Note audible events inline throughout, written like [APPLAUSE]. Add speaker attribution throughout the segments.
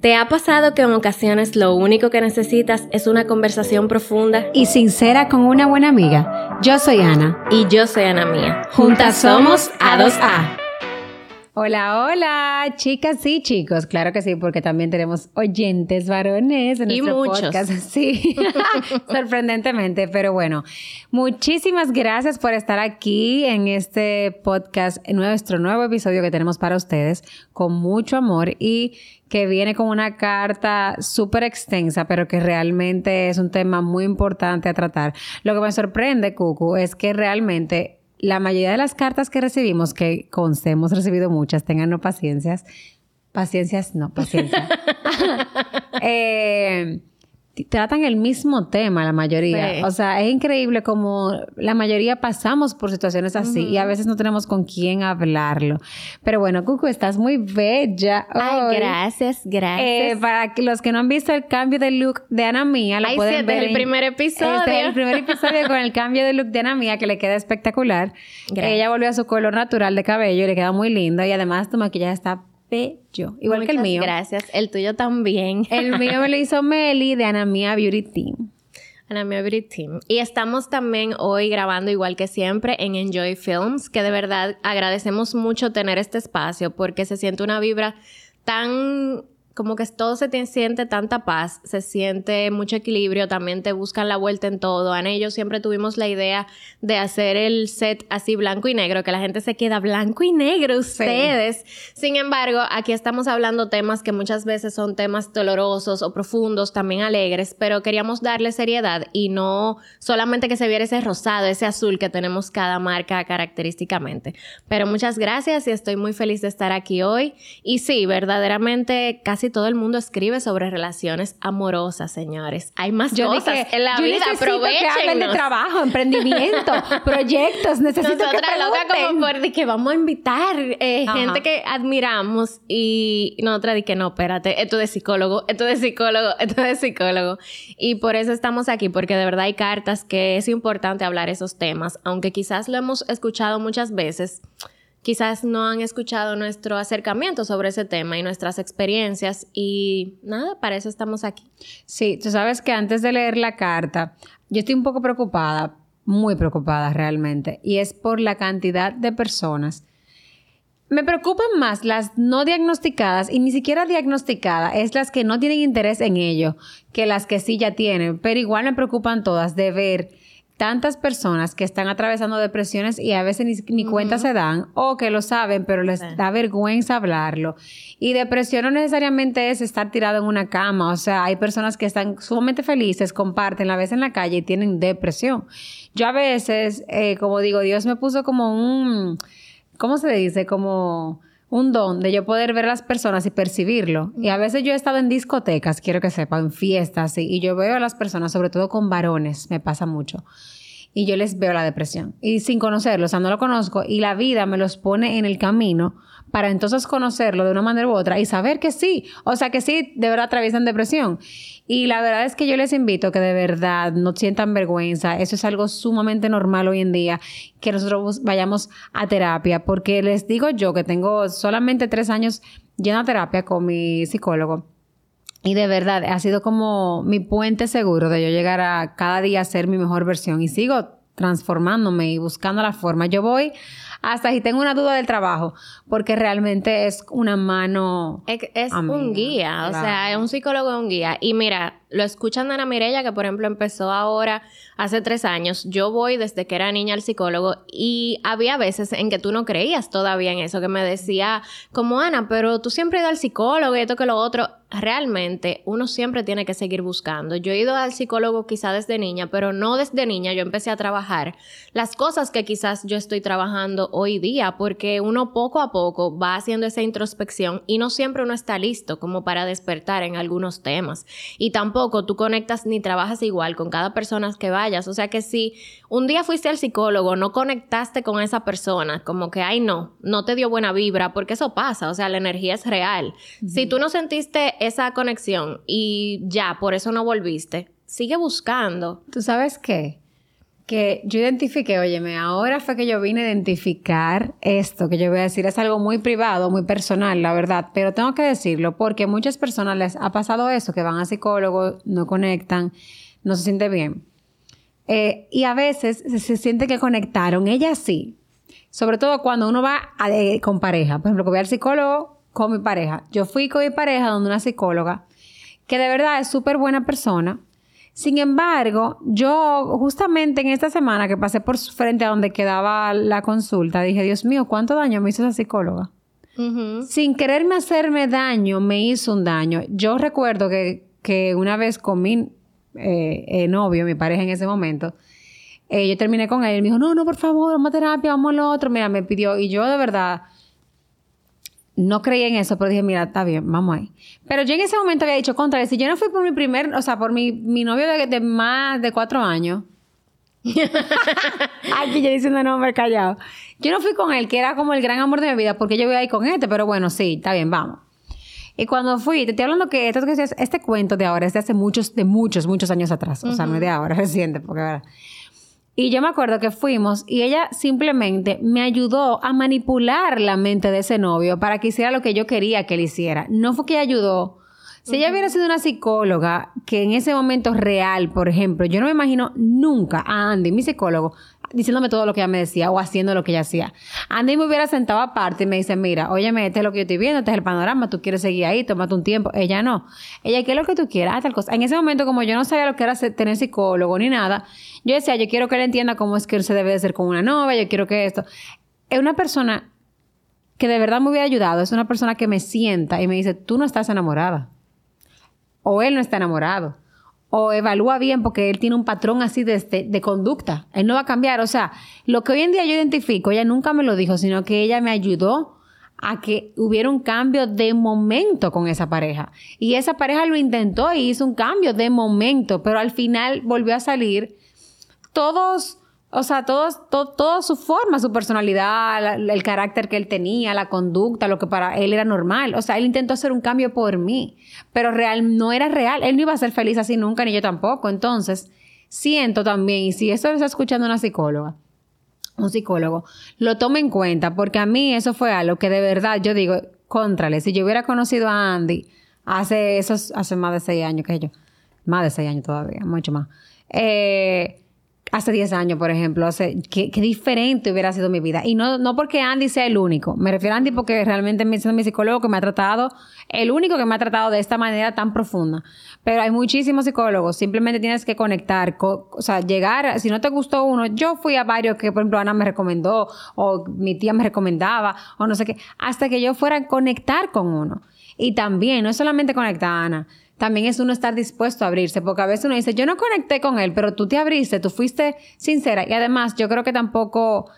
Speaker 1: ¿Te ha pasado que en ocasiones lo único que necesitas es una conversación profunda?
Speaker 2: y sincera con una buena amiga. Yo soy Ana.
Speaker 1: Y yo soy Ana Mía.
Speaker 2: Juntas somos A2A. Hola, hola, chicas y chicos. Claro que sí, porque también tenemos oyentes varones en
Speaker 1: Y
Speaker 2: nuestro
Speaker 1: muchos.
Speaker 2: podcast. [LAUGHS] Sí, [LAUGHS] sorprendentemente. Pero bueno, muchísimas gracias por estar aquí en este podcast, en nuestro nuevo episodio que tenemos para ustedes, con mucho amor y que viene con una carta súper extensa, pero que realmente es un tema muy importante a tratar. Lo que me sorprende, Cucu, es que realmente la mayoría de las cartas que recibimos, que conste, hemos recibido muchas, tengan paciencias, paciencias, no, paciencia. [LAUGHS] Eh, tratan el mismo tema la mayoría.
Speaker 1: Sí.
Speaker 2: O sea, es increíble como la mayoría pasamos por situaciones así y a veces no tenemos con quién hablarlo. Pero bueno, Cucu, estás muy bella.
Speaker 1: Ay,
Speaker 2: hoy.
Speaker 1: gracias, gracias.
Speaker 2: Eh, para los que no han visto el cambio de look de Ana Mía, lo
Speaker 1: Ay, sí,
Speaker 2: pueden
Speaker 1: este
Speaker 2: ver
Speaker 1: es el primer episodio.
Speaker 2: Este es el primer episodio con el cambio de look de Ana Mía, que le queda espectacular.
Speaker 1: Gracias.
Speaker 2: Ella volvió a su color natural de cabello y le queda muy lindo. Y además tu maquillaje está bello, igual que el mío.
Speaker 1: Gracias. El tuyo también.
Speaker 2: El [LAUGHS] mío me lo hizo Meli de Ana Mía Beauty Team.
Speaker 1: Ana Mía Beauty Team. Y estamos también hoy grabando igual que siempre en Enjoy Films, que de verdad agradecemos mucho tener este espacio porque se siente una vibra tan como que todo se te siente tanta paz, se siente mucho equilibrio, también te buscan la vuelta en todo. Ana y yo siempre tuvimos la idea de hacer el set así blanco y negro, que la gente se queda blanco y negro ustedes. Sin embargo, aquí estamos hablando temas que muchas veces son temas dolorosos o profundos, también alegres, pero queríamos darle seriedad y no solamente que se viera ese rosado, ese azul que tenemos cada marca característicamente. Pero muchas gracias y estoy muy feliz de estar aquí hoy. Y sí, verdaderamente casi todo el mundo escribe sobre relaciones amorosas, señores. Hay más cosas en la
Speaker 2: yo
Speaker 1: vida,
Speaker 2: necesito que hablen de
Speaker 1: aprovechen.
Speaker 2: trabajo, emprendimiento, [LAUGHS] proyectos. Necesito que
Speaker 1: Nosotras loca como por de que vamos a invitar eh, gente que admiramos y nosotras de que no, espérate, esto es de psicólogo, esto es de psicólogo, [LAUGHS] esto es de psicólogo. Y por eso estamos aquí, porque de verdad hay cartas que es importante hablar esos temas, aunque quizás lo hemos escuchado muchas veces. Quizás no han escuchado nuestro acercamiento sobre ese tema y nuestras experiencias y nada, para eso estamos aquí.
Speaker 2: Sí, tú sabes que antes de leer la carta, yo estoy un poco preocupada, muy preocupada realmente, y es por la cantidad de personas. Me preocupan más las no diagnosticadas y ni siquiera diagnosticadas, es las que no tienen interés en ello, que las que sí ya tienen, pero igual me preocupan todas de ver tantas personas que están atravesando depresiones y a veces ni, ni cuenta se dan o que lo saben, pero les
Speaker 1: Sí.
Speaker 2: da vergüenza hablarlo. Y depresión no necesariamente es estar tirado en una cama, o sea, hay personas que están sumamente felices, comparten la vez en la calle y tienen depresión. Yo a veces, eh, como digo, Dios me puso como un, ¿cómo se dice? Como un don de yo poder ver a las personas y percibirlo. Y a veces yo he estado en discotecas, quiero que sepan, en fiestas, y, y yo veo a las personas, sobre todo con varones, me pasa mucho. Y yo les veo la depresión. Y sin conocerlo, o sea, no lo conozco. Y la vida me los pone en el camino para entonces conocerlo de una manera u otra y saber que sí. O sea, que sí, de verdad atraviesan depresión. Y la verdad es que yo les invito que de verdad no sientan vergüenza. Eso es algo sumamente normal hoy en día, que nosotros vayamos a terapia. Porque les digo yo que tengo solamente tres años yendo a terapia con mi psicólogo. Y de verdad, ha sido como mi puente seguro de yo llegar a cada día a ser mi mejor versión. Y sigo transformándome y buscando la forma. Yo voy hasta si tengo una duda del trabajo, porque realmente es una mano...
Speaker 1: Es, un guía, o
Speaker 2: claro.
Speaker 1: sea, es un psicólogo, es un guía. Y mira, lo escuchan Ana Mirella, que por ejemplo empezó ahora hace tres años. Yo voy desde que era niña al psicólogo y había veces en que tú no creías todavía en eso, que me decía, como Ana, pero tú siempre ido al psicólogo y esto que lo otro. Realmente uno siempre tiene que seguir buscando. Yo he ido al psicólogo quizá desde niña, pero no desde niña. Yo empecé a trabajar las cosas que quizás yo estoy trabajando hoy día, porque uno poco a poco va haciendo esa introspección y no siempre uno está listo como para despertar en algunos temas. Y tampoco tú conectas ni trabajas igual con cada persona que vayas. O sea que si un día fuiste al psicólogo, no conectaste con esa persona, como que, ay, no, no te dio buena vibra, porque eso pasa, o sea, la energía es real. Si tú no sentiste esa conexión y ya, por eso no volviste, sigue buscando.
Speaker 2: ¿Tú sabes qué? Que yo identifiqué, óyeme, ahora fue que yo vine a identificar esto que yo voy a decir. Es algo muy privado, muy personal, la verdad, pero tengo que decirlo porque a muchas personas les ha pasado eso, que van a psicólogos, no conectan, no se siente bien. Eh, y a veces se, siente que conectaron, ella sí. Sobre todo cuando uno va con pareja. Por ejemplo, que voy al psicólogo con mi pareja. Yo fui con mi pareja donde una psicóloga, que de verdad es súper buena persona, sin embargo, yo justamente en esta semana que pasé por frente a donde quedaba la consulta, dije, Dios mío, ¿cuánto daño me hizo esa psicóloga? Sin quererme hacerme daño, me hizo un daño. Yo recuerdo que, una vez con mi eh, eh, novio, mi pareja en ese momento, eh, yo terminé con él y me dijo, no, no, por favor, vamos a terapia, vamos a lo otro. Mira, me pidió, y yo de verdad no creí en eso, pero dije, mira, está bien, vamos ahí. Pero yo en ese momento había dicho, contra, si yo no fui por mi primer, o sea, por mi, mi novio de, más de cuatro años. [LAUGHS] Aquí yo diciendo nombre callado. Yo no fui con él, que era como el gran amor de mi vida, porque yo voy ahí con este, pero bueno, sí, está bien, vamos. Y cuando fui, te estoy hablando que esto, este cuento de ahora es de hace muchos, de muchos, muchos años atrás. O sea, no es de ahora, [LAUGHS] reciente, porque ahora. Y yo me acuerdo que fuimos y ella simplemente me ayudó a manipular la mente de ese novio para que hiciera lo que yo quería que él hiciera. No fue que ella ayudó. Si ella hubiera sido una psicóloga que en ese momento real, por ejemplo, yo no me imagino nunca a Andy, mi psicólogo, diciéndome todo lo que ella me decía o haciendo lo que ella hacía. Andy me hubiera sentado aparte y me dice, mira, óyeme, este es lo que yo estoy viendo, este es el panorama, tú quieres seguir ahí, tómate un tiempo. Ella no. Ella, ¿qué es lo que tú quieras? tal cosa. En ese momento, como yo no sabía lo que era tener psicólogo ni nada, yo decía, yo quiero que él entienda cómo es que se debe de ser con una novia, yo quiero que esto. Es una persona que de verdad me hubiera ayudado, es una persona que me sienta y me dice, tú no estás enamorada. O él no está enamorado o evalúa bien porque él tiene un patrón así de, de, conducta. Él no va a cambiar. O sea, lo que hoy en día yo identifico, ella nunca me lo dijo, sino que ella me ayudó a que hubiera un cambio de momento con esa pareja. Y esa pareja lo intentó y hizo un cambio de momento, pero al final volvió a salir todos o sea, todo, todo, su forma, su personalidad, el carácter que él tenía, la conducta, lo que para él era normal. O sea, él intentó hacer un cambio por mí, pero real no era real. Él no iba a ser feliz así nunca, ni yo tampoco. Entonces, siento también, y si esto lo está escuchando una psicóloga, un psicólogo, lo tome en cuenta, porque a mí eso fue algo que de verdad yo digo, contrale, si yo hubiera conocido a Andy hace esos, hace más de seis años que yo, más de seis años todavía, mucho más. Eh, hace 10 años, por ejemplo, hace, qué, diferente hubiera sido mi vida. Y no, no porque Andy sea el único. Me refiero a Andy porque realmente me mi psicólogo que me ha tratado, el único que me ha tratado de esta manera tan profunda. Pero hay muchísimos psicólogos. Simplemente tienes que conectar, o sea, llegar, si no te gustó uno, yo fui a varios que, por ejemplo, Ana me recomendó, o mi tía me recomendaba, o no sé qué, hasta que yo fuera a conectar con uno. Y también, no es solamente conectar, Ana también es uno estar dispuesto a abrirse, porque a veces uno dice, yo no conecté con él, pero tú te abriste, tú fuiste sincera. Y además, yo creo que tampoco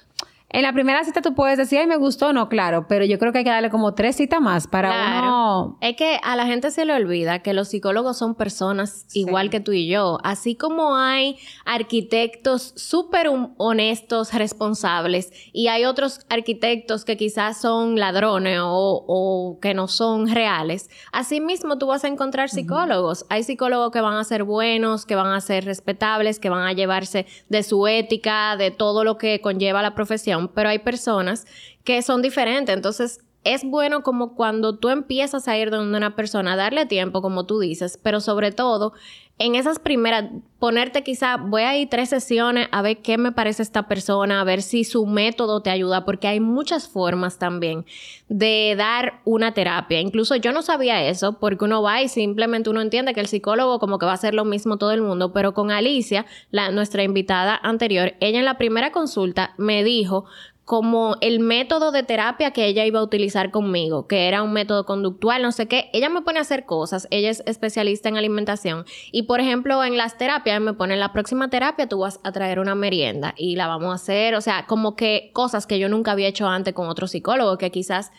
Speaker 2: en la primera cita tú puedes decir, ay, me gustó, no, claro, pero yo creo que hay que darle como tres citas más para
Speaker 1: claro. Es que a la gente se le olvida que los psicólogos son personas igual que tú y yo. Así como hay arquitectos súper honestos, responsables, y hay otros arquitectos que quizás son ladrones o, que no son reales, así mismo tú vas a encontrar psicólogos. Hay psicólogos que van a ser buenos, que van a ser respetables, que van a llevarse de su ética, de todo lo que conlleva la profesión pero hay personas que son diferentes. Entonces, es bueno como cuando tú empiezas a ir donde una persona, darle tiempo, como tú dices, pero sobre todo en esas primeras, ponerte quizá, voy a ir tres sesiones a ver qué me parece esta persona, a ver si su método te ayuda, porque hay muchas formas también de dar una terapia. Incluso yo no sabía eso, porque uno va y simplemente uno entiende que el psicólogo como que va a hacer lo mismo todo el mundo, pero con Alicia, la, nuestra invitada anterior, ella en la primera consulta me dijo como el método de terapia que ella iba a utilizar conmigo, que era un método conductual, no sé qué. Ella me pone a hacer cosas, ella es especialista en alimentación y por ejemplo en las terapias me pone en la próxima terapia tú vas a traer una merienda y la vamos a hacer, o sea, como que cosas que yo nunca había hecho antes con otro psicólogo que quizás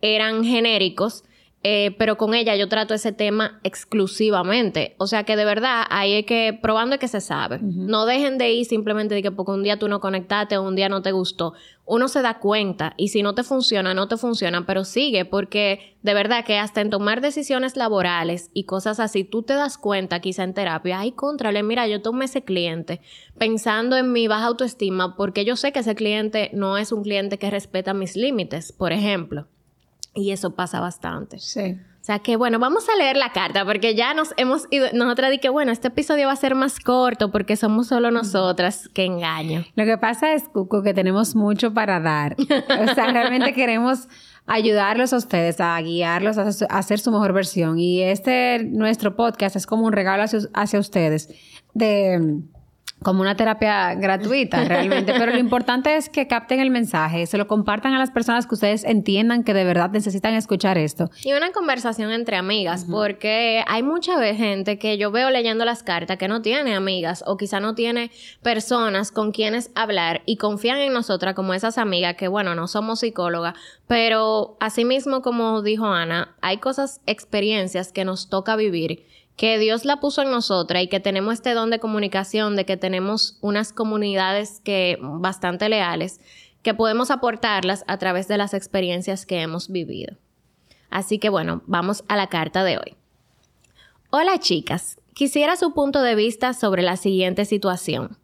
Speaker 1: eran genéricos eh, pero con ella yo trato ese tema exclusivamente. O sea que de verdad ahí hay que, probando que se sabe. No dejen de ir simplemente de que porque un día tú no conectaste o un día no te gustó. Uno se da cuenta y si no te funciona, no te funciona, pero sigue porque de verdad que hasta en tomar decisiones laborales y cosas así, tú te das cuenta quizá en terapia, ay, contrale, mira, yo tomé ese cliente pensando en mi baja autoestima porque yo sé que ese cliente no es un cliente que respeta mis límites, por ejemplo. Y eso pasa bastante.
Speaker 2: Sí.
Speaker 1: O sea que bueno, vamos a leer la carta porque ya nos hemos ido, nosotras di que bueno, este episodio va a ser más corto porque somos solo nosotras, qué engaño.
Speaker 2: Lo que pasa es, Cuco, que tenemos mucho para dar. O sea, [LAUGHS] realmente queremos ayudarlos a ustedes, a guiarlos a, hacer su mejor versión. Y este, nuestro podcast es como un regalo hacia, hacia ustedes de como una terapia gratuita [LAUGHS] realmente, pero lo importante es que capten el mensaje, se lo compartan a las personas que ustedes entiendan que de verdad necesitan escuchar esto.
Speaker 1: Y una conversación entre amigas, porque hay mucha gente que yo veo leyendo las cartas que no tiene amigas o quizá no tiene personas con quienes hablar y confían en nosotras como esas amigas que bueno, no somos psicólogas, pero asimismo como dijo Ana, hay cosas, experiencias que nos toca vivir que Dios la puso en nosotras y que tenemos este don de comunicación, de que tenemos unas comunidades que bastante leales, que podemos aportarlas a través de las experiencias que hemos vivido. Así que bueno, vamos a la carta de hoy. Hola chicas, quisiera su punto de vista sobre la siguiente situación.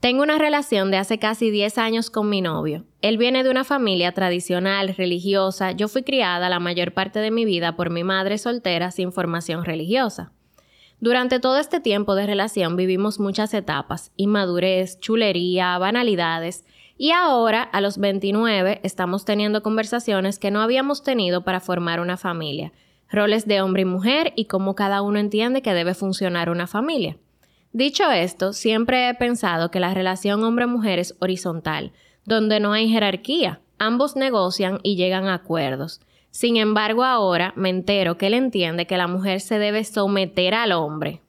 Speaker 1: Tengo una relación de hace casi 10 años con mi novio. Él viene de una familia tradicional, religiosa. Yo fui criada la mayor parte de mi vida por mi madre soltera sin formación religiosa. Durante todo este tiempo de relación vivimos muchas etapas, inmadurez, chulería, banalidades, y ahora, a los 29, estamos teniendo conversaciones que no habíamos tenido para formar una familia, roles de hombre y mujer y cómo cada uno entiende que debe funcionar una familia. Dicho esto, siempre he pensado que la relación hombre-mujer es horizontal, donde no hay jerarquía, ambos negocian y llegan a acuerdos. Sin embargo, ahora me entero que él entiende que la mujer se debe someter al hombre.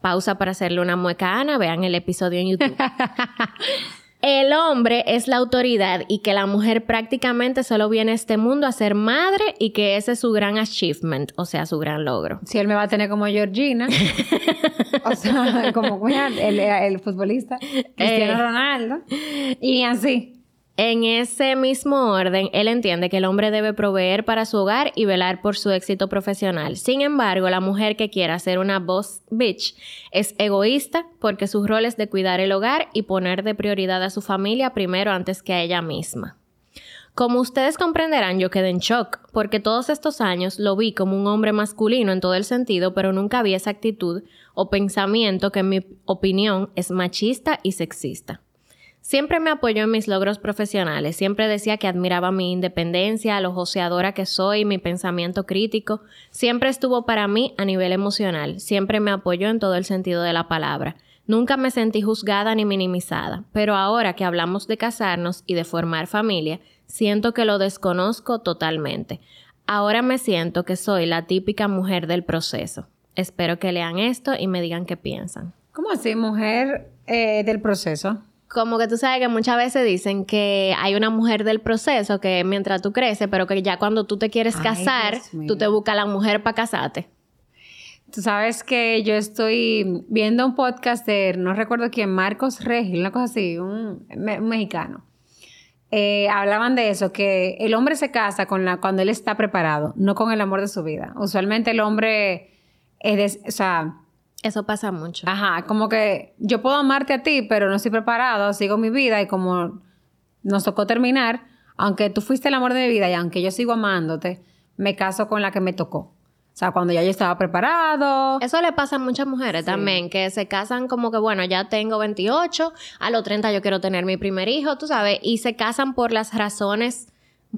Speaker 1: Pausa para hacerle una mueca a Ana, vean el episodio en YouTube. [LAUGHS] el hombre es la autoridad y que la mujer prácticamente solo viene a este mundo a ser madre y que ese es su gran achievement, o sea, su gran logro.
Speaker 2: Si él me va a tener como Georgina, [LAUGHS] o sea, como el, el futbolista Cristiano eh. Ronaldo, y así.
Speaker 1: En ese mismo orden, él entiende que el hombre debe proveer para su hogar y velar por su éxito profesional. Sin embargo, la mujer que quiera ser una boss bitch es egoísta porque su rol es de cuidar el hogar y poner de prioridad a su familia primero antes que a ella misma. Como ustedes comprenderán, yo quedé en shock, porque todos estos años lo vi como un hombre masculino en todo el sentido, pero nunca vi esa actitud o pensamiento que en mi opinión es machista y sexista. Siempre me apoyó en mis logros profesionales, siempre decía que admiraba mi independencia, lo joseadora que soy, mi pensamiento crítico, siempre estuvo para mí a nivel emocional, siempre me apoyó en todo el sentido de la palabra. Nunca me sentí juzgada ni minimizada, pero ahora que hablamos de casarnos y de formar familia, siento que lo desconozco totalmente. Ahora me siento que soy la típica mujer del proceso. Espero que lean esto y me digan qué piensan.
Speaker 2: ¿Cómo así, mujer eh, del proceso?
Speaker 1: Como que tú sabes que muchas veces dicen que hay una mujer del proceso que mientras tú creces, pero que ya cuando tú te quieres casar, tú te buscas la mujer para casarte.
Speaker 2: Tú sabes que yo estoy viendo un podcast de, no recuerdo quién, Marcos Regil, una cosa así, un, mexicano. Eh, hablaban de eso, que el hombre se casa con la, cuando él está preparado, no con el amor de su vida. Usualmente el hombre, es, o sea,
Speaker 1: eso pasa mucho.
Speaker 2: Ajá, como que yo puedo amarte a ti, pero no estoy preparado, sigo mi vida y como nos tocó terminar, aunque tú fuiste el amor de mi vida y aunque yo sigo amándote, me caso con la que me tocó. O sea, cuando ya yo estaba preparado.
Speaker 1: Eso le pasa a muchas mujeres también, que se casan como que, bueno, ya tengo 28, a los 30 yo quiero tener mi primer hijo, tú sabes, y se casan por las razones,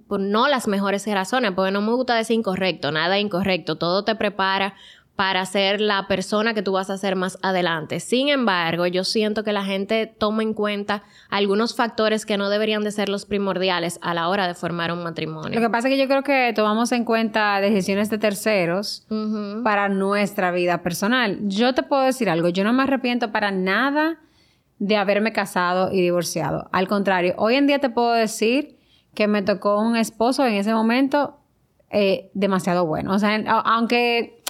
Speaker 1: por no las mejores razones, porque no me gusta decir incorrecto, nada incorrecto, todo te prepara para ser la persona que tú vas a ser más adelante. Sin embargo, yo siento que la gente toma en cuenta algunos factores que no deberían de ser los primordiales a la hora de formar un matrimonio.
Speaker 2: Lo que pasa es que yo creo que tomamos en cuenta decisiones de terceros para nuestra vida personal. Yo te puedo decir algo, yo no me arrepiento para nada de haberme casado y divorciado. Al contrario, hoy en día te puedo decir que me tocó un esposo en ese momento eh, demasiado bueno. O sea, aunque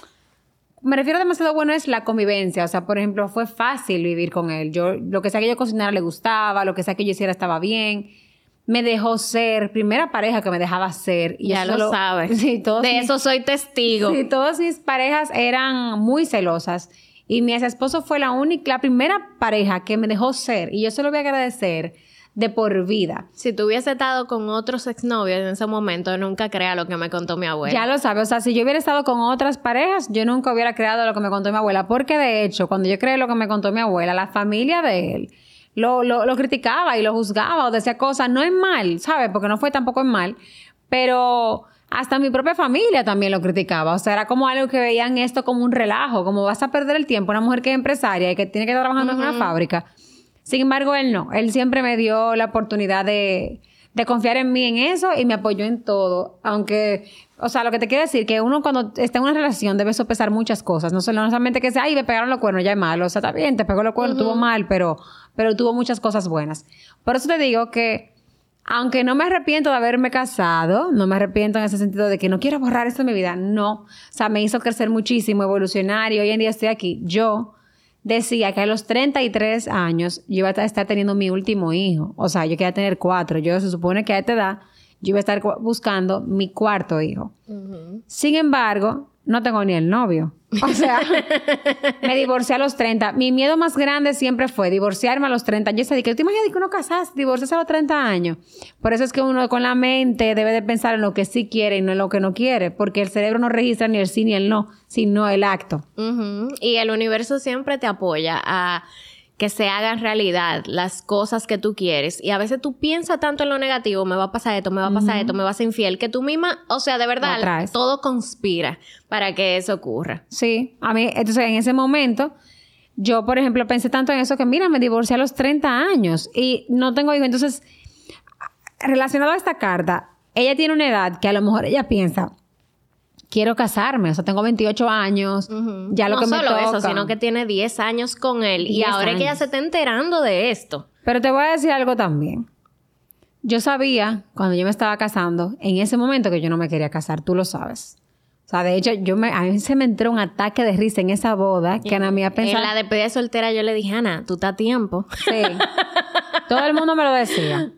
Speaker 2: me refiero a demasiado bueno es la convivencia. O sea, por ejemplo, fue fácil vivir con él. Yo, lo que sea que yo cocinara le gustaba, lo que sea que yo hiciera estaba bien. Me dejó ser, primera pareja que me dejaba ser.
Speaker 1: Y ya lo sabes. [LAUGHS]
Speaker 2: Sí, todos
Speaker 1: de eso soy testigo.
Speaker 2: Sí, todas mis parejas eran muy celosas. Y mi ex esposo fue la única, la primera pareja que me dejó ser. Y yo se lo voy a agradecer de por vida.
Speaker 1: Si tú hubiese estado con otros exnovios en ese momento, nunca crea lo que me contó mi abuela.
Speaker 2: Ya lo sabes. O sea, si yo hubiera estado con otras parejas, yo nunca hubiera creado lo que me contó mi abuela. Porque de hecho, cuando yo creé lo que me contó mi abuela, la familia de él lo, lo, lo criticaba y lo juzgaba o decía cosas. No es mal, ¿sabes? Porque no fue tampoco en mal. Pero hasta mi propia familia también lo criticaba. O sea, era como algo que veían esto como un relajo, como vas a perder el tiempo, una mujer que es empresaria y que tiene que estar trabajando en una fábrica. Sin embargo, él no. Él siempre me dio la oportunidad de, confiar en mí en eso y me apoyó en todo. Aunque, o sea, lo que te quiero decir, que uno cuando está en una relación debe sopesar muchas cosas. No solamente que sea, ay, me pegaron los cuernos, ya es malo. O sea, está bien, te pegó los cuernos, tuvo mal, pero, pero tuvo muchas cosas buenas. Por eso te digo que, aunque no me arrepiento de haberme casado, no me arrepiento en ese sentido de que no quiero borrar esto de mi vida, no. O sea, me hizo crecer muchísimo, evolucionar y hoy en día estoy aquí. Yo decía que a los 33 años yo iba a estar teniendo mi último hijo. O sea, yo quería tener cuatro. Yo se supone que a esta edad yo iba a estar buscando mi cuarto hijo. Sin embargo, no tengo ni el novio. O sea, [LAUGHS] me divorcié a los 30. Mi miedo más grande siempre fue divorciarme a los 30. Yo sé, que tú imaginas que uno casas, divorcias a los 30 años. Por eso es que uno con la mente debe de pensar en lo que sí quiere y no en lo que no quiere, porque el cerebro no registra ni el sí ni el no, sino el acto.
Speaker 1: Y el universo siempre te apoya a que se hagan realidad las cosas que tú quieres. Y a veces tú piensas tanto en lo negativo, me va a pasar esto, me va a pasar esto, me vas a ser infiel, que tú misma, o sea, de verdad, todo conspira para que eso ocurra.
Speaker 2: Sí, a mí, entonces en ese momento, yo, por ejemplo, pensé tanto en eso que, mira, me divorcié a los 30 años y no tengo hijos. Entonces, relacionado a esta carta, ella tiene una edad que a lo mejor ella piensa, quiero casarme, o sea, tengo 28 años, ya lo que me toca. No solo eso,
Speaker 1: sino que tiene 10 años con él y ahora es que ella se está enterando de esto.
Speaker 2: Pero te voy a decir algo también. Yo sabía, cuando yo me estaba casando, en ese momento que yo no me quería casar, tú lo sabes. O sea, de hecho, yo me, a mí se me entró un ataque de risa en esa boda que Ana me pensado...
Speaker 1: En la despedida de soltera yo le dije, Ana, tú estás a tiempo.
Speaker 2: Sí. [LAUGHS] Todo el mundo me lo decía.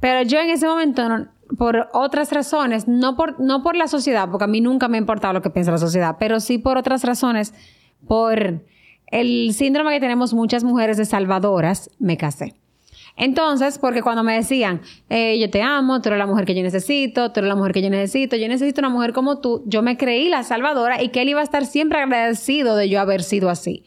Speaker 2: Pero yo en ese momento no, por otras razones, no por, no por la sociedad, porque a mí nunca me ha importado lo que piensa la sociedad, pero sí por otras razones, por el síndrome que tenemos muchas mujeres de salvadoras, me casé. Entonces, porque cuando me decían, eh, yo te amo, tú eres la mujer que yo necesito, tú eres la mujer que yo necesito, yo necesito una mujer como tú, yo me creí la salvadora y que él iba a estar siempre agradecido de yo haber sido así.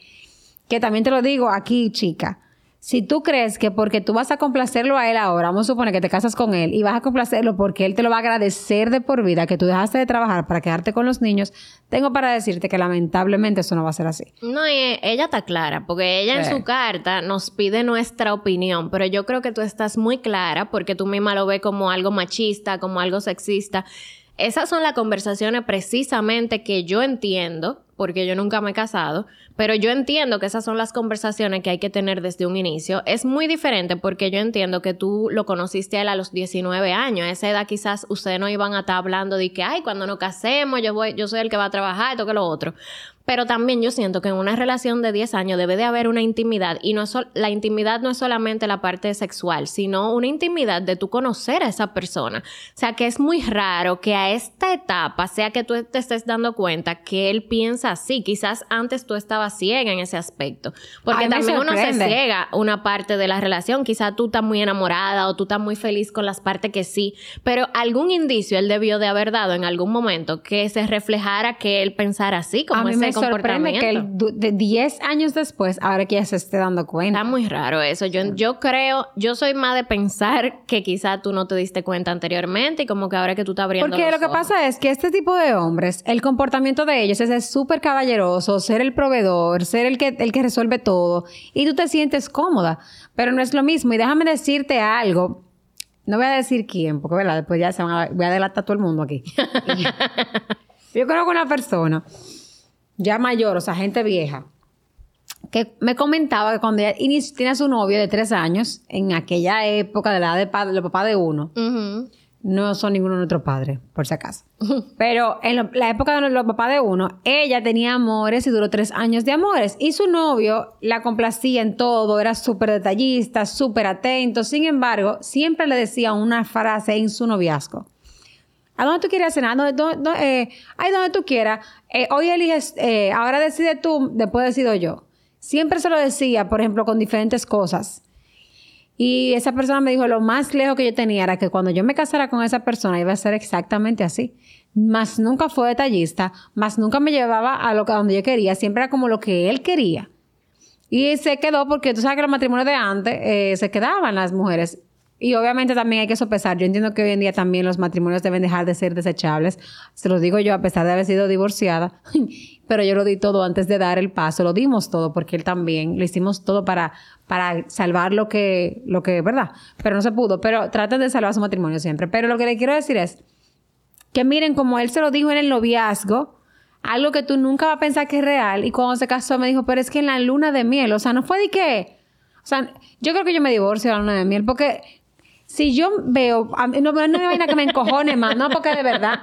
Speaker 2: Que también te lo digo aquí, chica si tú crees que porque tú vas a complacerlo a él ahora, vamos a suponer que te casas con él y vas a complacerlo porque él te lo va a agradecer de por vida, que tú dejaste de trabajar para quedarte con los niños, tengo para decirte que lamentablemente eso no va a ser así.
Speaker 1: No, ella está clara, porque ella en su carta nos pide nuestra opinión, pero yo creo que tú estás muy clara porque tú misma lo ves como algo machista, como algo sexista. Esas son las conversaciones precisamente que yo entiendo, porque yo nunca me he casado, pero yo entiendo que esas son las conversaciones que hay que tener desde un inicio. Es muy diferente porque yo entiendo que tú lo conociste a él a los 19 años. A esa edad quizás ustedes no iban a estar hablando de que, ay, cuando nos casemos, yo, voy, yo soy el que va a trabajar, esto que lo otro. Pero también yo siento que en una relación de 10 años debe de haber una intimidad y no es la intimidad no es solamente la parte sexual, sino una intimidad de tú conocer a esa persona. O sea, que es muy raro que a esta etapa sea que tú te estés dando cuenta que él piensa así. Quizás antes tú estabas ciega en ese aspecto. Porque también uno se ciega una parte de la relación. Quizás tú estás muy enamorada o tú estás muy feliz con las partes que sí. Pero algún indicio él debió de haber dado en algún momento que se reflejara que él pensara así, como ese sorprende
Speaker 2: que de 10 años después, ahora que ya se esté dando cuenta.
Speaker 1: Está muy raro eso. Yo, yo creo, yo soy más de pensar que quizá tú no te diste cuenta anteriormente y como que ahora que tú estás abriendo
Speaker 2: Porque lo que pasa es que este tipo de hombres, el comportamiento de ellos es súper caballeroso, ser el proveedor, ser el que, el que resuelve todo y tú te sientes cómoda, pero no es lo mismo. Y déjame decirte algo. No voy a decir quién, porque ¿verdad? después ya se van a, voy a delatar a todo el mundo aquí. [LAUGHS] yo conozco una persona ya mayor, o sea, gente vieja, que me comentaba que cuando ella tenía su novio de tres años, en aquella época de la edad de, papá de uno, no son ninguno de nuestros padres, por si acaso. [LAUGHS] Pero en lo- la época de los papás de uno, ella tenía amores y duró tres años de amores. Y su novio la complacía en todo, era súper detallista, súper atento. Sin embargo, siempre le decía una frase en su noviazgo. ¿A dónde tú quieres cenar? ¿Dónde, dónde- dónde- eh, ahí donde tú quieras. Eh, hoy eliges, eh, ahora decide tú, después decido yo. Siempre se lo decía, por ejemplo, con diferentes cosas. Y esa persona me dijo, lo más lejos que yo tenía era que cuando yo me casara con esa persona iba a ser exactamente así. Más nunca fue detallista, más nunca me llevaba a lo que a donde yo quería, siempre era como lo que él quería. Y se quedó porque tú sabes que los matrimonios de antes eh, se quedaban las mujeres. Y obviamente también hay que sopesar. Yo entiendo que hoy en día también los matrimonios deben dejar de ser desechables. Se lo digo yo a pesar de haber sido divorciada. [LAUGHS] Pero yo lo di todo antes de dar el paso. Lo dimos todo porque él también. Lo hicimos todo para, para salvar lo que, lo que, ¿verdad? Pero no se pudo. Pero traten de salvar su matrimonio siempre. Pero lo que le quiero decir es que miren, como él se lo dijo en el noviazgo, algo que tú nunca vas a pensar que es real. Y cuando se casó me dijo, pero es que en la luna de miel, o sea, no fue de qué. O sea, yo creo que yo me divorcio en la luna de miel porque si yo veo, a mí- no, no hay vaina que me encojone más, no, porque de verdad,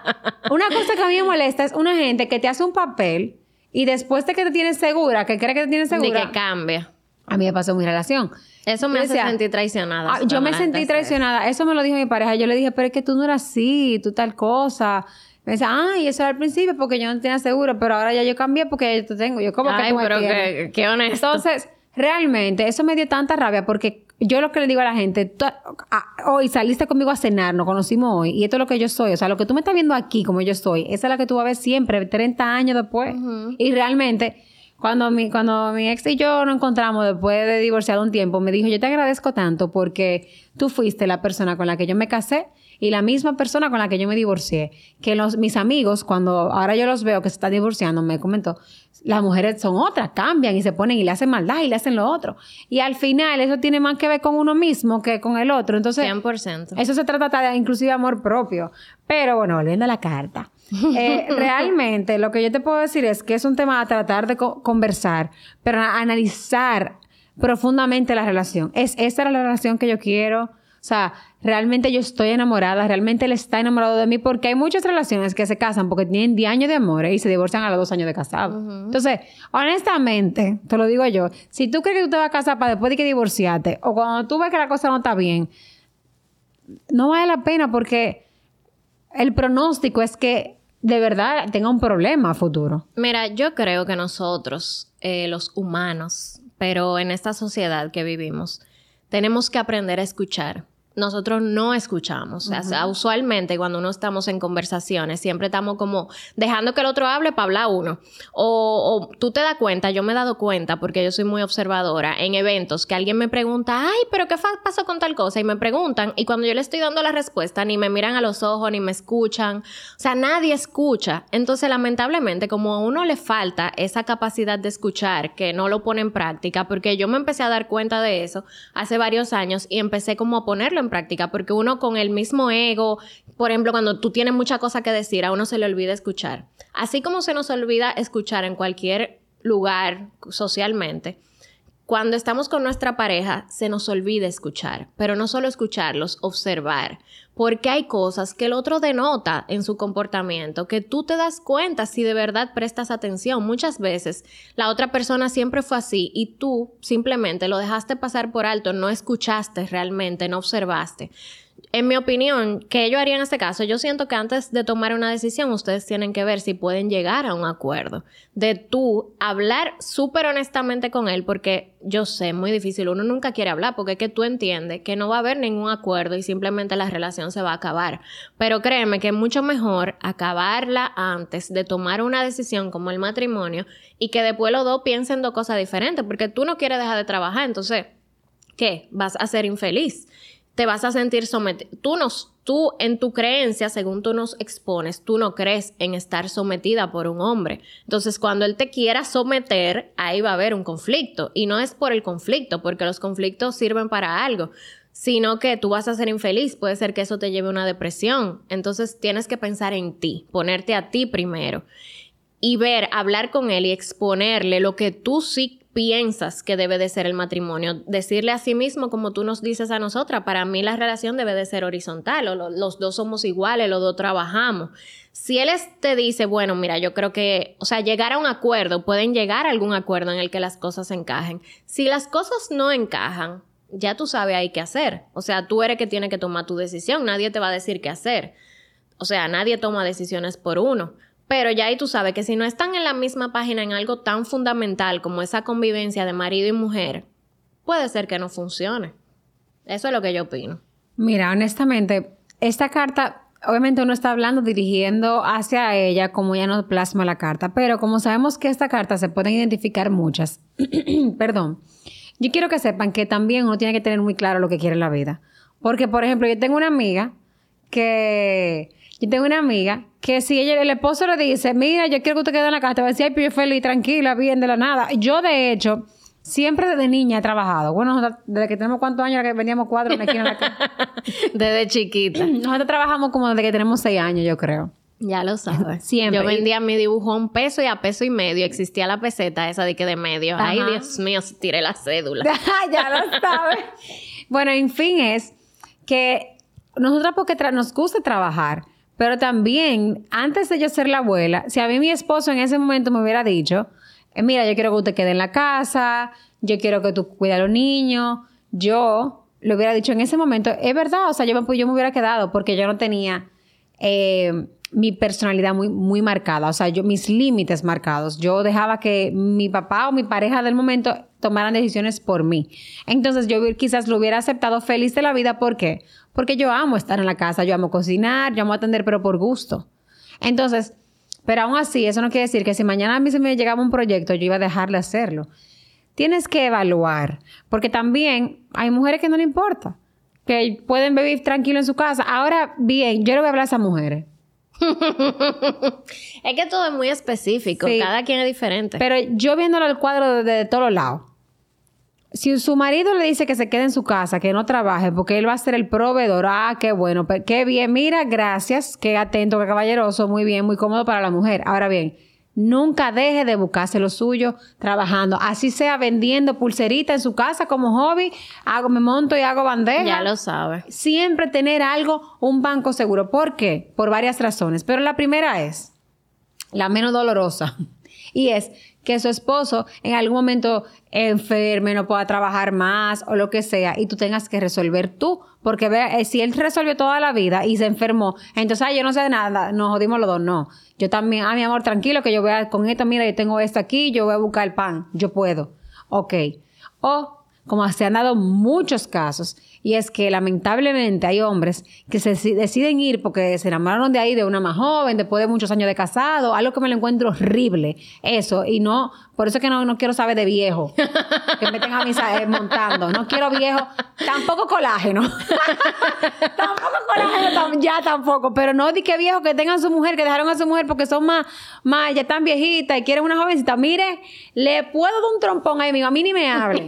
Speaker 2: una cosa que a mí me molesta es una gente que te hace un papel y después de que te tienes segura, que cree que te tienes segura,
Speaker 1: que cambia.
Speaker 2: a mí me pasó en mi relación.
Speaker 1: Eso me hace sentir traicionada.
Speaker 2: Ah, yo me sentí traicionada. Eso me lo dijo mi pareja. Yo le dije, pero es que tú no eras así, tú tal cosa. Me decía, ay, eso era al principio porque yo no tenía seguro, pero ahora ya yo cambié porque ya yo te tengo. Yo, como que
Speaker 1: Ay,
Speaker 2: tú me
Speaker 1: pero qué, qué honesto.
Speaker 2: Entonces, realmente, eso me dio tanta rabia porque yo lo que le digo a la gente, tú- a- hoy saliste conmigo a cenar, nos conocimos hoy, y esto es lo que yo soy. O sea, lo que tú me estás viendo aquí, como yo soy, esa es la que tú vas a ver siempre, 30 años después. Y realmente, cuando mi, cuando mi ex y yo nos encontramos después de divorciado un tiempo, me dijo, yo te agradezco tanto porque tú fuiste la persona con la que yo me casé y la misma persona con la que yo me divorcié. Que los, mis amigos, cuando ahora yo los veo que se están divorciando, me comentó, las mujeres son otras, cambian y se ponen y le hacen maldad y le hacen lo otro. Y al final eso tiene más que ver con uno mismo que con el otro. Entonces,
Speaker 1: 100%.
Speaker 2: eso se trata de inclusive amor propio. Pero bueno, volviendo a la carta. Eh, [LAUGHS] realmente lo que yo te puedo decir es que es un tema a tratar de co- conversar, pero a analizar profundamente la relación. ¿Es esta la relación que yo quiero? O sea, realmente yo estoy enamorada, realmente él está enamorado de mí, porque hay muchas relaciones que se casan porque tienen 10 años de amor y se divorcian a los dos años de casado. Entonces, honestamente, te lo digo yo, si tú crees que tú te vas a casar para después de que divorciarte, o cuando tú ves que la cosa no está bien, no vale la pena porque el pronóstico es que de verdad tenga un problema a futuro.
Speaker 1: Mira, yo creo que nosotros, eh, los humanos, pero en esta sociedad que vivimos, tenemos que aprender a escuchar. Nosotros no escuchamos. O sea, usualmente cuando uno estamos en conversaciones, siempre estamos como dejando que el otro hable para hablar uno. O, o tú te das cuenta, yo me he dado cuenta, porque yo soy muy observadora, en eventos que alguien me pregunta, ay, pero ¿qué pasó con tal cosa? Y me preguntan, y cuando yo le estoy dando la respuesta, ni me miran a los ojos, ni me escuchan. O sea, nadie escucha. Entonces, lamentablemente, como a uno le falta esa capacidad de escuchar, que no lo pone en práctica, porque yo me empecé a dar cuenta de eso hace varios años y empecé como a ponerlo en práctica, porque uno con el mismo ego, por ejemplo, cuando tú tienes mucha cosa que decir, a uno se le olvida escuchar. Así como se nos olvida escuchar en cualquier lugar socialmente, cuando estamos con nuestra pareja, se nos olvida escuchar, pero no solo escucharlos, observar, porque hay cosas que el otro denota en su comportamiento, que tú te das cuenta si de verdad prestas atención. Muchas veces la otra persona siempre fue así y tú simplemente lo dejaste pasar por alto, no escuchaste realmente, no observaste. En mi opinión, ¿qué yo haría en este caso? Yo siento que antes de tomar una decisión, ustedes tienen que ver si pueden llegar a un acuerdo. De tú hablar súper honestamente con él, porque yo sé, muy difícil, uno nunca quiere hablar, porque es que tú entiendes que no va a haber ningún acuerdo y simplemente la relación se va a acabar. Pero créeme que es mucho mejor acabarla antes de tomar una decisión como el matrimonio y que después los dos piensen dos cosas diferentes, porque tú no quieres dejar de trabajar, entonces, ¿qué? Vas a ser infeliz te vas a sentir sometido. Tú, nos, tú en tu creencia, según tú nos expones, tú no crees en estar sometida por un hombre. Entonces, cuando él te quiera someter, ahí va a haber un conflicto. Y no es por el conflicto, porque los conflictos sirven para algo, sino que tú vas a ser infeliz. Puede ser que eso te lleve a una depresión. Entonces, tienes que pensar en ti, ponerte a ti primero y ver, hablar con él y exponerle lo que tú sí piensas que debe de ser el matrimonio. Decirle a sí mismo, como tú nos dices a nosotras, para mí la relación debe de ser horizontal, o los dos somos iguales, los dos trabajamos. Si él te dice, bueno, mira, yo creo que, o sea, llegar a un acuerdo, pueden llegar a algún acuerdo en el que las cosas encajen. Si las cosas no encajan, ya tú sabes ahí qué hacer. O sea, tú eres que tiene que tomar tu decisión, nadie te va a decir qué hacer. O sea, nadie toma decisiones por uno. Pero ya ahí tú sabes que si no están en la misma página en algo tan fundamental como esa convivencia de marido y mujer, puede ser que no funcione. Eso es lo que yo opino.
Speaker 2: Mira, honestamente, esta carta, obviamente uno está hablando dirigiendo hacia ella como ya nos plasma la carta, pero como sabemos que esta carta se pueden identificar muchas, [CLEARS THROAT] perdón, yo quiero que sepan que también uno tiene que tener muy claro lo que quiere en la vida. Porque, por ejemplo, yo tengo una amiga que yo tengo una amiga que si ella, el esposo le dice, mira, yo quiero que usted quede en la casa, te va a decir, ay, pero yo feliz, tranquila, bien, de la nada. Yo, de hecho, siempre desde niña he trabajado. Bueno, desde que tenemos cuántos años que vendíamos cuadros en la [LAUGHS] casa.
Speaker 1: desde chiquita. [CLEARS THROAT]
Speaker 2: Nosotros trabajamos como desde que tenemos seis años, yo creo.
Speaker 1: Ya lo sabes. Siempre. Yo vendía mi dibujo a un peso y a peso y medio. Existía la peseta esa de que de medio. Ay, Dios mío, tiré la cédula. [LAUGHS]
Speaker 2: ya lo sabes. [LAUGHS] bueno, en fin, es que nosotros porque nos gusta trabajar, pero también, antes de yo ser la abuela, si a mí mi esposo en ese momento me hubiera dicho, eh, mira, yo quiero que usted quede en la casa, yo quiero que tú cuides a los niños, yo le hubiera dicho en ese momento, es verdad, o sea, yo me, yo me hubiera quedado porque yo no tenía eh, mi personalidad muy, muy marcada, o sea, yo, mis límites marcados. Yo dejaba que mi papá o mi pareja del momento tomaran decisiones por mí. Entonces yo quizás lo hubiera aceptado feliz de la vida. ¿Por qué? Porque yo amo estar en la casa, yo amo cocinar, yo amo atender, pero por gusto. Entonces, pero aún así, eso no quiere decir que si mañana a mí se me llegaba un proyecto, yo iba a dejar de hacerlo. Tienes que evaluar, porque también hay mujeres que no le importa, que pueden vivir tranquilo en su casa. Ahora, bien, yo le voy a hablar a esas mujeres. [LAUGHS]
Speaker 1: es que todo es muy específico, cada quien es diferente.
Speaker 2: Pero yo viéndolo el cuadro de, de todos lados, si su marido le dice que se quede en su casa, que no trabaje, porque él va a ser el proveedor, ah, qué bueno, qué bien, mira, gracias, qué atento, qué caballeroso, muy bien, muy cómodo para la mujer. Ahora bien, nunca deje de buscarse lo suyo trabajando, así sea vendiendo pulserita en su casa como hobby, hago, me monto y hago bandeja.
Speaker 1: Ya lo sabe.
Speaker 2: Siempre tener algo, un banco seguro. ¿Por qué? Por varias razones, pero la primera es la menos dolorosa [LAUGHS] y es que su esposo en algún momento enferme, no pueda trabajar más o lo que sea, y tú tengas que resolver tú, porque ve, eh, si él resolvió toda la vida y se enfermó, entonces, ay, yo no sé de nada, nos jodimos los dos, no. Yo también, ah, mi amor, tranquilo, que yo voy a, con esto, mira, yo tengo esto aquí, yo voy a buscar el pan, yo puedo. Ok. O, como se han dado muchos casos, y es que lamentablemente hay hombres que se deciden ir porque se enamoraron de ahí de una más joven, después de muchos años de casado, algo que me lo encuentro horrible, eso, y no, por eso es que no, no quiero saber de viejo, [LAUGHS] que me tengan eh, montando, no quiero viejo, tampoco colágeno, [LAUGHS] tampoco colágeno, ya tampoco, pero no di que viejo que tengan su mujer, que dejaron a su mujer porque son más, más, ya están viejitas y quieren una jovencita, mire, le puedo dar un trompón ahí, a mí ni me hablen,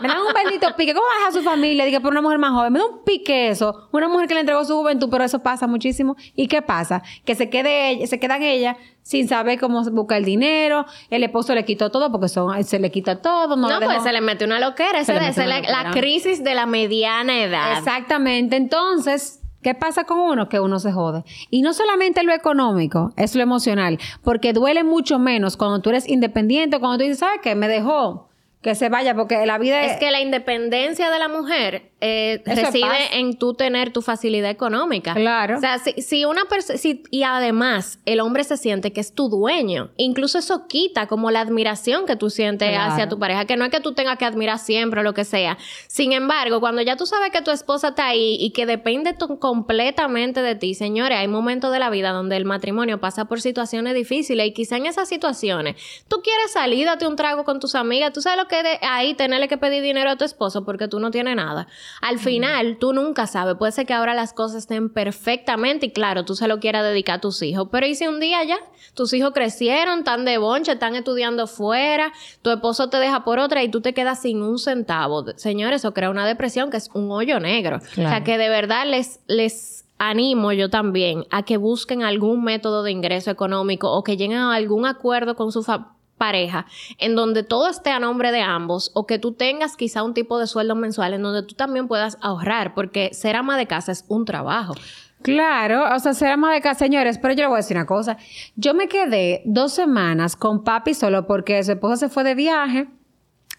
Speaker 2: me dan un bendito pique, ¿cómo va a dejar su familia? Dije, por una mujer más joven, me da un pique eso. Una mujer que le entregó su juventud, pero eso pasa muchísimo. ¿Y qué pasa? Que se quede, se quedan ella sin saber cómo buscar el dinero, el esposo le quitó todo porque son, se le quita todo.
Speaker 1: No, pues se le mete una loquera, esa es la, la crisis de la mediana edad.
Speaker 2: Exactamente. Entonces, ¿Qué pasa con uno? Que uno se jode. Y no solamente lo económico, es lo emocional, porque duele mucho menos cuando tú eres independiente, cuando tú dices, ¿sabes qué? Me dejó que se vaya, porque la vida
Speaker 1: es... Es que la independencia de la mujer eh, reside en tú tener tu facilidad económica.
Speaker 2: Claro.
Speaker 1: O sea, si, si una persona... Si, y además, el hombre se siente que es tu dueño. Incluso eso quita como la admiración que tú sientes hacia tu pareja, que no es que tú tengas que admirar siempre o lo que sea. Sin embargo, cuando ya tú sabes que tu esposa está ahí y que depende completamente de ti, señores, hay momentos de la vida donde el matrimonio pasa por situaciones difíciles y quizá en esas situaciones tú quieres salir, date un trago con tus amigas, tú sabes lo que de ahí tenerle que pedir dinero a tu esposo porque tú no tienes nada. Al final, tú nunca sabes. Puede ser que ahora las cosas estén perfectamente y claro, tú se lo quieras dedicar a tus hijos. Pero ¿y si un día ya tus hijos crecieron, están de bonche, están estudiando fuera, tu esposo te deja por otra y tú te quedas sin un centavo? Señores, eso crea una depresión que es un hoyo negro. O sea, que de verdad les, les animo yo también a que busquen algún método de ingreso económico o que lleguen a algún acuerdo con su pareja en donde todo esté a nombre de ambos o que tú tengas quizá un tipo de sueldo mensual en donde tú también puedas ahorrar, porque ser ama de casa es un trabajo.
Speaker 2: Claro, o sea, ser ama de casa, señores, pero yo le voy a decir una cosa. Yo me quedé dos semanas con papi solo porque su esposa se fue de viaje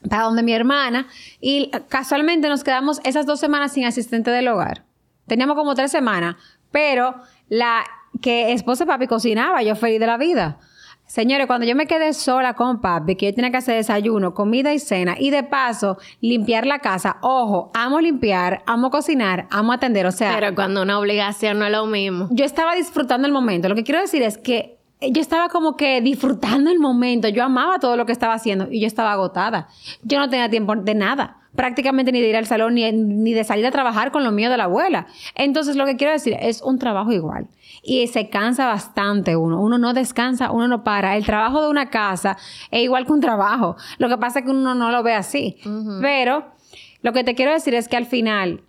Speaker 2: para donde mi hermana y casualmente nos quedamos esas dos semanas sin asistente del hogar. Teníamos como tres semanas, pero la que esposa papi cocinaba, yo feliz de la vida. Señores, cuando yo me quedé sola con papi, que yo tenía que hacer desayuno, comida y cena, y de paso limpiar la casa, ojo, amo limpiar, amo cocinar, amo atender, o sea...
Speaker 1: Pero cuando una obligación no es lo mismo.
Speaker 2: Yo estaba disfrutando el momento. Lo que quiero decir es que yo estaba como que disfrutando el momento. Yo amaba todo lo que estaba haciendo y yo estaba agotada. Yo no tenía tiempo de nada, prácticamente ni de ir al salón ni, ni de salir a trabajar con lo mío de la abuela. Entonces, lo que quiero decir es un trabajo igual y se cansa bastante uno. Uno no descansa, uno no para. El trabajo de una casa es igual que un trabajo. Lo que pasa es que uno no lo ve así. Pero lo que te quiero decir es que al final,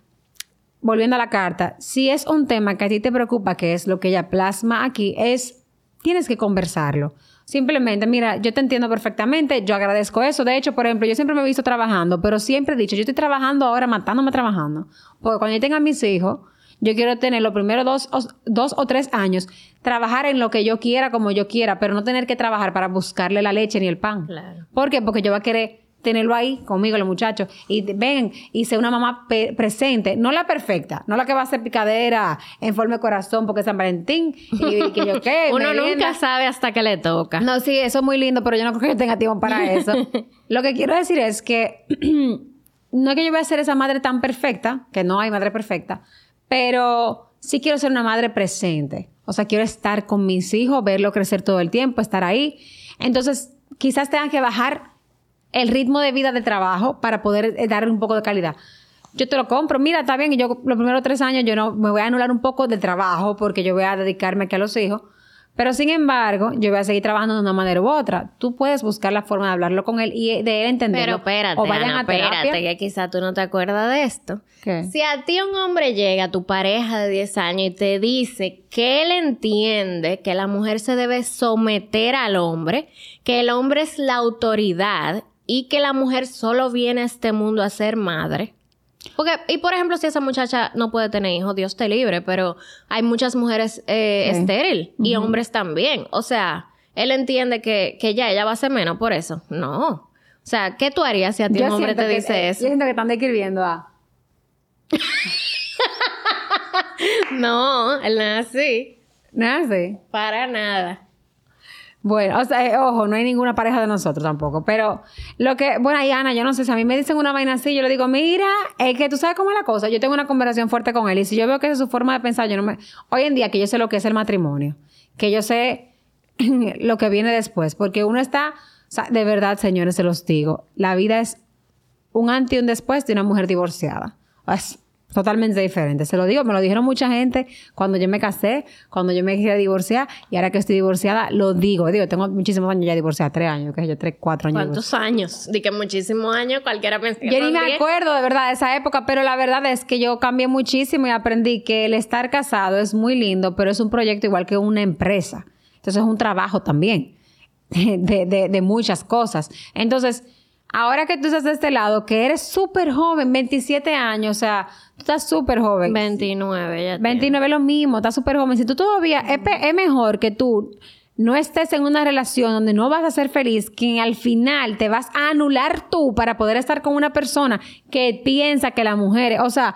Speaker 2: volviendo a la carta, si es un tema que a ti te preocupa, que es lo que ella plasma aquí, es, tienes que conversarlo. Simplemente, mira, yo te entiendo perfectamente, yo agradezco eso. De hecho, por ejemplo, yo siempre me he visto trabajando, pero siempre he dicho, yo estoy trabajando ahora, matándome trabajando. Porque cuando yo tenga mis hijos, yo quiero tener los primeros dos o, dos o tres años, trabajar en lo que yo quiera, como yo quiera, pero no tener que trabajar para buscarle la leche ni el pan.
Speaker 1: Claro.
Speaker 2: ¿Por qué? Porque yo voy a querer tenerlo ahí conmigo, los muchachos, y ven y ser una mamá presente, no la perfecta, no la que va a hacer picadera en forma de corazón porque es San Valentín y, que yo qué. [LAUGHS]
Speaker 1: Uno nunca sabe hasta que le toca.
Speaker 2: No, sí, eso es muy lindo, pero yo no creo que yo tenga tiempo para eso. [LAUGHS] Lo que quiero decir es que [CLEARS THROAT] no es que yo voy a ser esa madre tan perfecta, que no hay madre perfecta, pero sí quiero ser una madre presente. O sea, quiero estar con mis hijos, verlo crecer todo el tiempo, estar ahí. Entonces, quizás tengan que bajar el ritmo de vida de trabajo para poder eh, darle un poco de calidad. Yo te lo compro, mira, está bien, y yo los primeros tres años yo no me voy a anular un poco del trabajo porque yo voy a dedicarme aquí a los hijos, pero sin embargo, yo voy a seguir trabajando de una manera u otra. Tú puedes buscar la forma de hablarlo con él y de él entenderlo.
Speaker 1: Pero espérate, o vayan a espérate, que quizá tú no te acuerdas de esto.
Speaker 2: ¿Qué?
Speaker 1: Si a ti un hombre llega, tu pareja de 10 años, y te dice que él entiende que la mujer se debe someter al hombre, que el hombre es la autoridad y que la mujer solo viene a este mundo a ser madre, porque, y por ejemplo, si esa muchacha no puede tener hijos, Dios te libre, pero hay muchas mujeres eh, estéril y hombres también. O sea, él entiende que, que, ya ella va a ser menos por eso. No. O sea, ¿qué tú harías si a ti un hombre te dice eso?
Speaker 2: Yo siento que están describiendo a. [LAUGHS]
Speaker 1: no, él no es así.
Speaker 2: No es así.
Speaker 1: Para nada.
Speaker 2: Bueno, o sea, eh, ojo, no hay ninguna pareja de nosotros tampoco. Pero lo que, bueno, y Ana, yo no sé si a mí me dicen una vaina así, yo le digo, mira, es que tú sabes cómo es la cosa. Yo tengo una conversación fuerte con él y si yo veo que esa es su forma de pensar, yo no me. Hoy en día que yo sé lo que es el matrimonio, que yo sé [CLEARS THROAT] lo que viene después, porque uno está, o sea, de verdad, señores, se los digo, la vida es un antes y un después de una mujer divorciada. Totalmente diferente. Se lo digo, me lo dijeron mucha gente cuando yo me casé, cuando yo me quería divorciar y ahora que estoy divorciada, lo digo. Digo, tengo muchísimos años ya divorciada, tres años, que yo tres, cuatro años.
Speaker 1: ¿Cuántos años? De que muchísimos años cualquiera pensaba.
Speaker 2: Yo ni me acuerdo de verdad de esa época, pero la verdad es que yo cambié muchísimo y aprendí que el estar casado es muy lindo, pero es un proyecto igual que una empresa. Entonces es un trabajo también [LAUGHS] de, de, de muchas cosas. Entonces, Ahora que tú estás de este lado, que eres súper joven, 27 años, o sea, tú estás súper joven.
Speaker 1: 29, ya.
Speaker 2: 29 es lo mismo, estás súper joven. Si tú todavía, es, es, mejor que tú no estés en una relación donde no vas a ser feliz, que al final te vas a anular tú para poder estar con una persona que piensa que la mujer, o sea,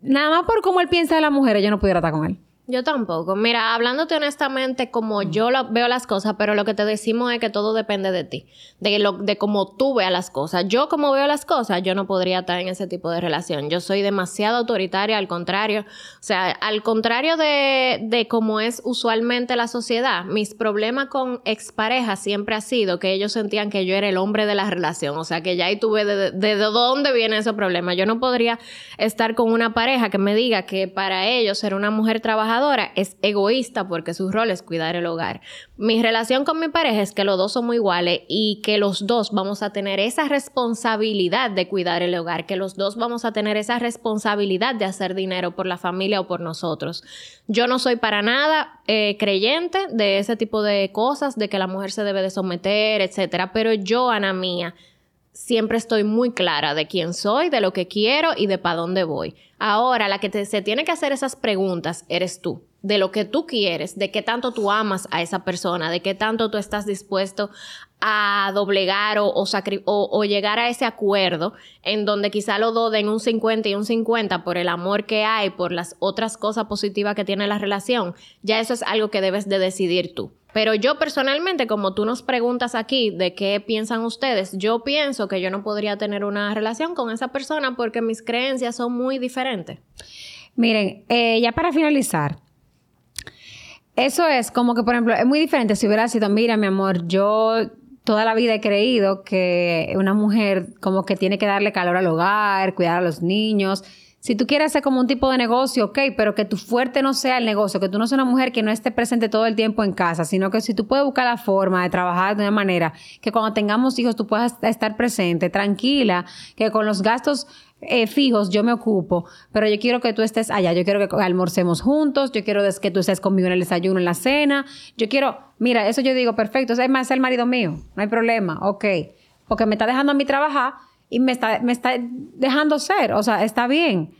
Speaker 2: nada más por cómo él piensa de la mujer, yo no pudiera estar con él.
Speaker 1: Yo tampoco. Mira, hablándote honestamente como yo lo, veo las cosas, pero lo que te decimos es que todo depende de ti, de lo, de cómo tú veas las cosas. Yo como veo las cosas, yo no podría estar en ese tipo de relación. Yo soy demasiado autoritaria, al contrario, o sea, al contrario de, de cómo es usualmente la sociedad. Mis problemas con exparejas siempre ha sido que ellos sentían que yo era el hombre de la relación, o sea, que ya ahí tuve de, de, de dónde viene ese problema. Yo no podría estar con una pareja que me diga que para ellos ser una mujer trabajadora es egoísta porque su rol es cuidar el hogar. Mi relación con mi pareja es que los dos somos iguales y que los dos vamos a tener esa responsabilidad de cuidar el hogar, que los dos vamos a tener esa responsabilidad de hacer dinero por la familia o por nosotros. Yo no soy para nada eh, creyente de ese tipo de cosas, de que la mujer se debe de someter, etcétera, pero yo, Ana mía, siempre estoy muy clara de quién soy, de lo que quiero y de para dónde voy. Ahora, la que se tiene que hacer esas preguntas eres tú, de lo que tú quieres, de qué tanto tú amas a esa persona, de qué tanto tú estás dispuesto a doblegar o, o, llegar a ese acuerdo en donde quizá lo do den un 50 y un 50 por el amor que hay, por las otras cosas positivas que tiene la relación, ya eso es algo que debes de decidir tú. Pero yo personalmente, como tú nos preguntas aquí de qué piensan ustedes, yo pienso que yo no podría tener una relación con esa persona porque mis creencias son muy diferentes.
Speaker 2: Miren, eh, ya para finalizar, eso es como que, por ejemplo, es muy diferente si hubiera sido, mira, mi amor, yo toda la vida he creído que una mujer como que tiene que darle calor al hogar, cuidar a los niños. Si tú quieres hacer como un tipo de negocio, ok, pero que tu fuerte no sea el negocio, que tú no seas una mujer que no esté presente todo el tiempo en casa, sino que si tú puedes buscar la forma de trabajar de una manera que cuando tengamos hijos tú puedas estar presente, tranquila, que con los gastos eh, fijos yo me ocupo, pero yo quiero que tú estés allá, yo quiero que almorcemos juntos, yo quiero que tú estés conmigo en el desayuno, en la cena, yo quiero, mira, eso yo digo, perfecto, es más, el marido mío, no hay problema, ok, porque me está dejando a mí trabajar y me está, me está dejando ser, o sea, está bien,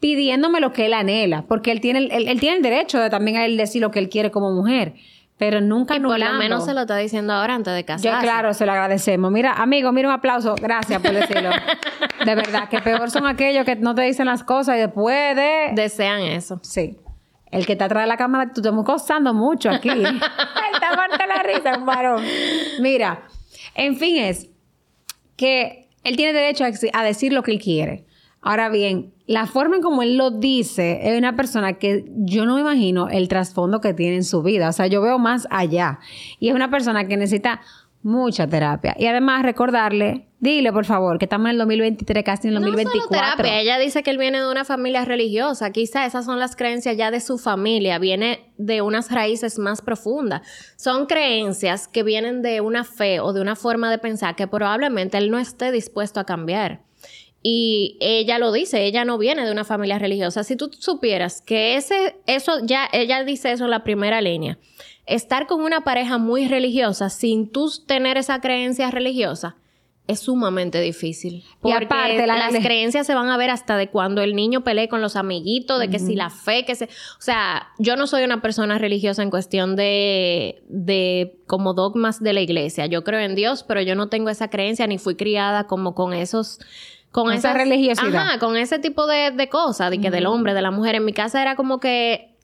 Speaker 2: pidiéndome lo que él anhela, porque él tiene, él, tiene el derecho de también a él decir lo que él quiere como mujer. Pero nunca y
Speaker 1: por lo menos se lo está diciendo ahora antes de casarse.
Speaker 2: Yo, claro, se lo agradecemos. Mira, amigo, mira un aplauso. Gracias por decirlo. [LAUGHS] de verdad, que peor son aquellos que no te dicen las cosas y después de...
Speaker 1: Desean eso.
Speaker 2: Sí. El que te atrás de la cámara, tú te estás gozando mucho aquí. [LAUGHS] está parte la risa, un varón. Mira, en fin es que él tiene derecho a, decir lo que él quiere. Ahora bien, la forma en como él lo dice es una persona que yo no me imagino el trasfondo que tiene en su vida. O sea, yo veo más allá. Y es una persona que necesita mucha terapia. Y además recordarle, dile por favor, que estamos en el 2023, casi en el 2024. No terapia,
Speaker 1: ella dice que él viene de una familia religiosa, quizá esas son las creencias ya de su familia, viene de unas raíces más profundas. Son creencias que vienen de una fe o de una forma de pensar que probablemente él no esté dispuesto a cambiar. Y ella lo dice, ella no viene de una familia religiosa. Si tú supieras que ese, eso ya, ella dice eso en la primera línea estar con una pareja muy religiosa sin tú tener esa creencia religiosa es sumamente difícil. Porque aparte, las creencias se van a ver hasta de cuando el niño pelee con los amiguitos, de que si la fe, que se... O sea, yo no soy una persona religiosa en cuestión de, de como dogmas de la iglesia. Yo creo en Dios, pero yo no tengo esa creencia ni fui criada como con esos con esa religiosidad. Ajá, con ese tipo de, de cosas, de que del hombre, de la mujer. En mi casa era como que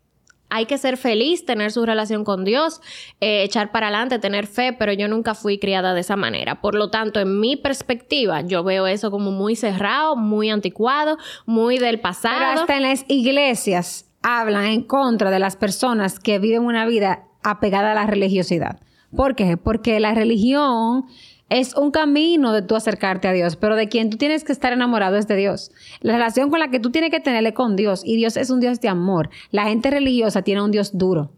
Speaker 1: hay que ser feliz, tener su relación con Dios, eh, echar para adelante, tener fe, pero yo nunca fui criada de esa manera. Por lo tanto, en mi perspectiva, yo veo eso como muy cerrado, muy anticuado, muy del pasado. Pero
Speaker 2: hasta en las iglesias hablan en contra de las personas que viven una vida apegada a la religiosidad. ¿Por qué? Porque la religión es un camino de tú acercarte a Dios, pero de quien tú tienes que estar enamorado es de Dios. La relación con la que tú tienes que tenerle con Dios, y Dios es un Dios de amor. La gente religiosa tiene un Dios duro.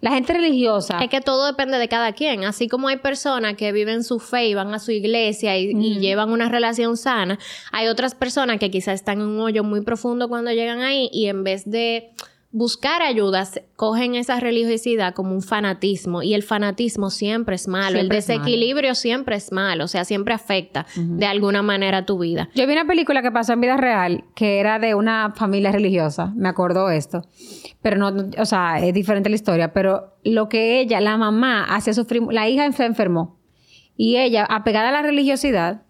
Speaker 2: La gente religiosa.
Speaker 1: Es que todo depende de cada quien. Así como hay personas que viven su fe y van a su iglesia y, y, llevan una relación sana, hay otras personas que quizás están en un hoyo muy profundo cuando llegan ahí y en vez de buscar ayudas, cogen esa religiosidad como un fanatismo y el fanatismo siempre es malo, el desequilibrio siempre es malo, o sea, siempre afecta de alguna manera tu vida.
Speaker 2: Yo vi una película que pasó en vida real que era de una familia religiosa, me acordó esto, pero no, o sea, es diferente la historia, pero lo que ella, la mamá, hacía sufrir, la hija se enfermó y ella, apegada a la religiosidad,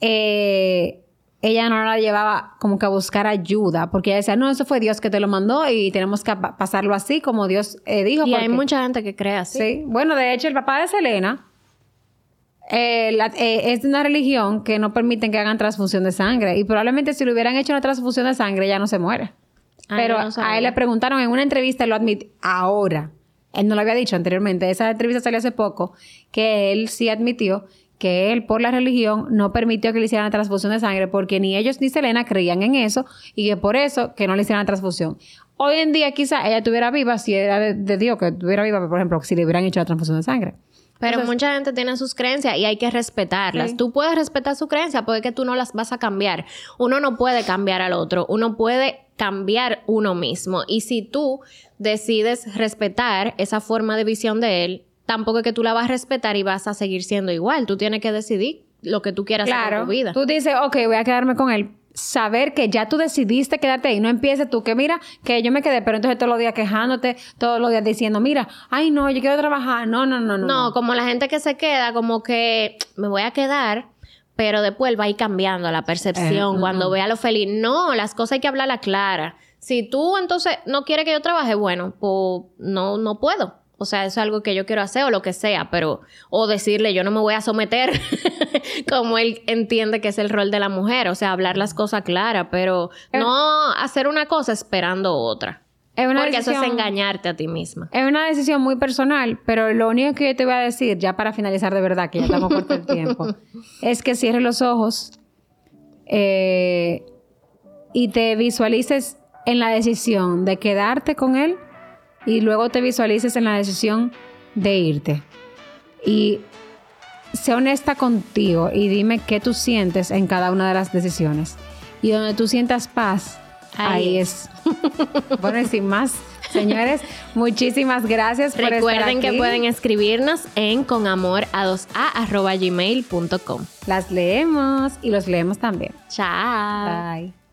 Speaker 2: eh, ella no la llevaba como que a buscar ayuda, porque ella decía, no, eso fue Dios que te lo mandó y tenemos que pasarlo así como Dios eh, dijo.
Speaker 1: Y hay mucha gente que cree así.
Speaker 2: Sí, bueno, de hecho el papá de Selena eh, eh, es de una religión que no permiten que hagan transfusión de sangre y probablemente si le hubieran hecho una transfusión de sangre ya no se muere. Pero a él le preguntaron en una entrevista, lo admite ahora. Él no lo había dicho anteriormente. Esa entrevista salió hace poco, que él sí admitió que él, por la religión, no permitió que le hicieran la transfusión de sangre porque ni ellos ni Selena creían en eso y que por eso que no le hicieran la transfusión. Hoy en día quizá ella estuviera viva si era de, Dios que estuviera viva, por ejemplo, si le hubieran hecho la transfusión de sangre.
Speaker 1: Pero mucha gente tiene sus creencias y hay que respetarlas. Tú puedes respetar su creencia porque tú no las vas a cambiar. Uno no puede cambiar al otro, uno puede cambiar uno mismo. Y si tú decides respetar esa forma de visión de él, tampoco es que tú la vas a respetar y vas a seguir siendo igual. Tú tienes que decidir lo que tú quieras hacer en tu vida.
Speaker 2: Tú dices, ok, voy a quedarme con él. Saber que ya tú decidiste quedarte ahí. No empieces tú que mira, que yo me quedé, pero entonces todos los días quejándote, todos los días diciendo, mira, ay no, yo quiero trabajar. No, no, no, no.
Speaker 1: No, como la gente que se queda, como que me voy a quedar, pero después va a ir cambiando la percepción eh, cuando vea lo feliz. No, las cosas hay que hablarla clara. Si tú entonces no quieres que yo trabaje, bueno, pues no, no puedo. O sea, eso es algo que yo quiero hacer o lo que sea, pero, o decirle, yo no me voy a someter [LAUGHS] como él entiende que es el rol de la mujer, o sea, hablar las cosas claras, pero no hacer una cosa esperando otra. Es una Porque eso es engañarte a ti misma.
Speaker 2: Es una decisión muy personal, pero lo único que yo te voy a decir, ya para finalizar de verdad, que ya estamos corto el tiempo, [LAUGHS] es que cierres los ojos eh, y te visualices en la decisión de quedarte con él y luego te visualices en la decisión de irte. Y sé honesta contigo y dime qué tú sientes en cada una de las decisiones. Y donde tú sientas paz, ahí, es. [LAUGHS] bueno, y sin más. Señores, [LAUGHS] muchísimas gracias
Speaker 1: por Recuerden que pueden escribirnos en conamora2a.gmail.com.
Speaker 2: Las leemos y los leemos también.
Speaker 1: Chao.
Speaker 2: Bye.